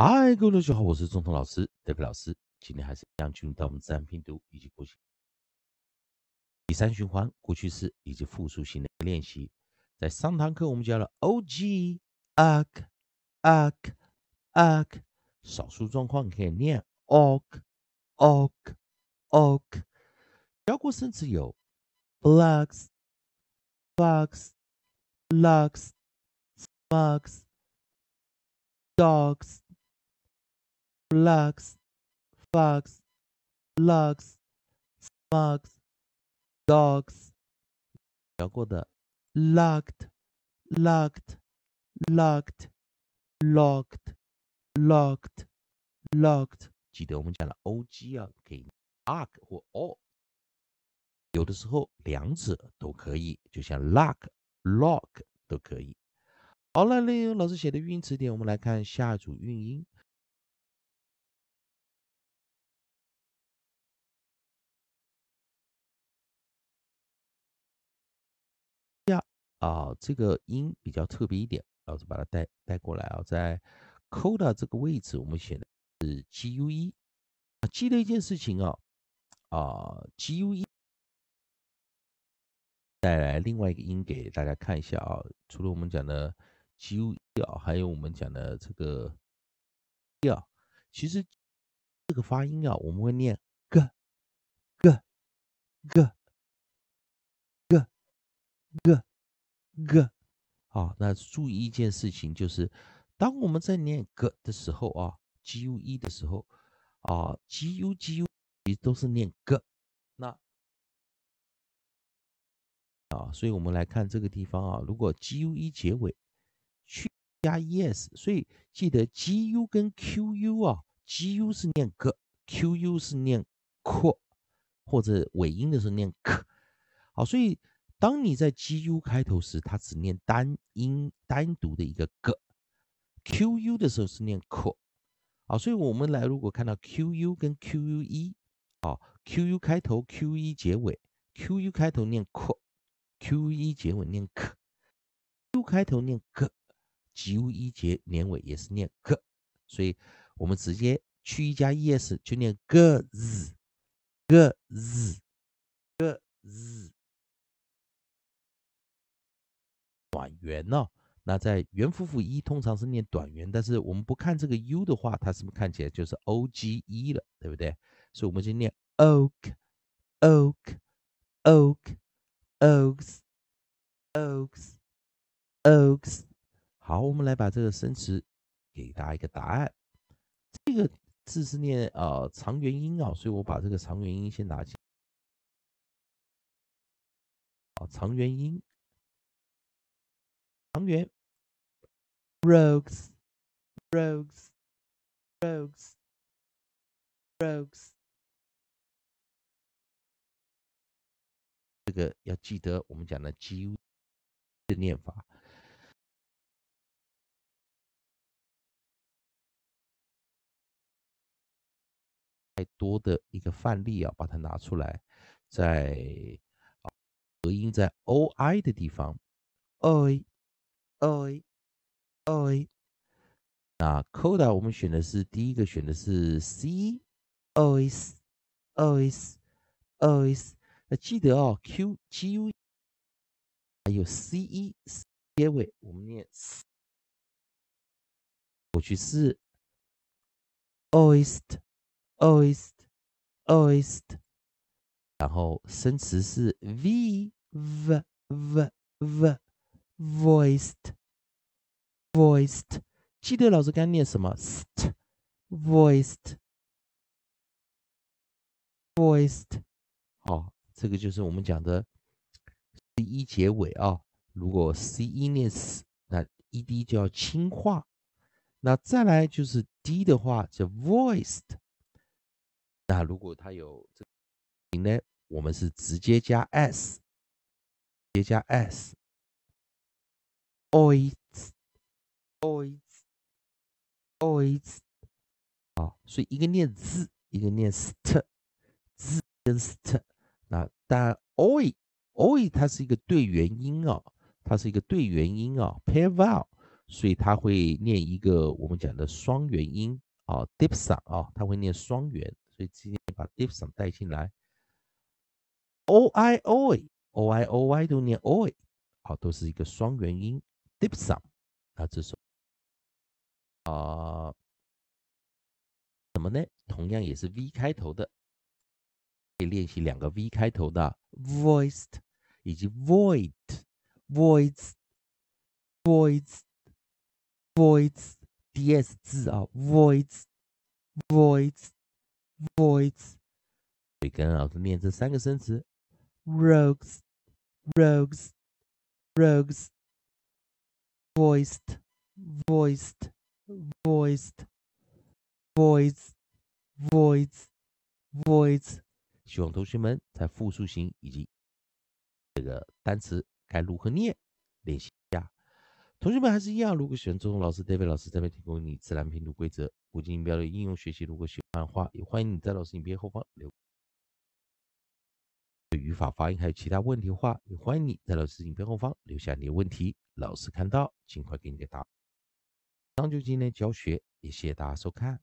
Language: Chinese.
嗨，各位同学好，我是中通老师德克老师。今天还是一样进入到我们自然拼读以及过去第三循环过去式以及复数型的练习。在上堂课我们教了 o g a k a k a k 少数状况可以念 ok ok ok。教过生词有 blocks bugs lugs bugs dogs。Lugs, fox, lugs, smugs, dogs。聊过的 locked, locked, locked, locked, locked, locked。记得我们讲了 o g 啊，可以 lock 或 all，有的时候两者都可以，就像 lock, lock 都可以。好了，利用老师写的语音词典，我们来看下一组韵音。啊，这个音比较特别一点，老师把它带带过来啊，在 coda 这个位置，我们写的是 g u e。记得一件事情啊，啊 g u e 带来另外一个音给大家看一下啊，除了我们讲的 g u e 啊，还有我们讲的这个 e 啊，其实这个发音啊，我们会念 g g g g g。g，好，那注意一件事情，就是当我们在念 g 的时候啊，g u e 的时候啊，g u g u 都是念 g，那啊，所以我们来看这个地方啊，如果 g u e 结尾去加 e s，所以记得 g u 跟 q u 啊，g u 是念 g，q u 是念 q，或者尾音的时候念 k，好，所以。当你在 G U 开头时，它只念单音单独的一个 g；Q U 的时候是念 q。啊，所以我们来如果看到 Q U 跟 Q U 一，啊，Q U 开头 Q E 结尾，Q U 开头念 q，Q 一结尾念 k，U 开头念 g，G U 一结年尾也是念 g，所以我们直接去一加 e s 就念 g z，g z，g z。短元呢？那在元辅辅一通常是念短元，但是我们不看这个 u 的话，它是不是看起来就是 o g e 了，对不对？所以我们就念 oak，oak，oak，oaks，oaks，oaks。好，我们来把这个生词给大家一个答案。这个字是念呃长元音啊，所以我把这个长元音先拿起。好，长元音。成员，rogues，rogues，rogues，rogues，这个要记得我们讲的 G 的念法。太多的一个范例啊，把它拿出来，在合音在 O I 的地方，O I。Oi oi，那 coda 我们选的是第一个选的是 c ois ois ois，那记得哦 q g u 还有 c e 结尾我们念，过去式 oist oist oist，然后生词是 v v v v。Voiced, voiced，记得老师刚念什么？st，voiced, voiced。好，这个就是我们讲的 c 一结尾啊。如果 c 一念 s，那 e d 就要轻化。那再来就是 d 的话叫 voiced。那如果它有这个呢，我们是直接加 s，直接加 s。Ois ois ois，好，所以一个念字，一个念 st，字跟 st，那但 oi，oi 它是一个对元音啊，它是一个对元音啊，pair vowel，所以它会念一个我们讲的双元音啊，dipson 啊，它会念双元，所以今天把 dipson 带进来，o i o i o i o i 都念 oi，好，都是一个双元音，dipson，那这首啊，什么呢？同样也是 v 开头的，可以练习两个 v 开头的 voiced 以及 void，voids，voids。voids ds 字啊，voids voids voids，所以跟老师念这三个生词：rogues rogues rogues voiced voiced voiced voids voids voids。希望同学们在复数型以及这个单词该如何念练习一下。同学们还是一样，如果喜欢周中老师、David 老师这边提供你自然拼读规则、古今音标的应用学习，如果喜欢的话，也欢迎你在老师影片后方留。语法、发音还有其他问题的话，也欢迎你在老师影片后方留下你的问题，老师看到尽快给你个答。以上就今天教学，也谢谢大家收看。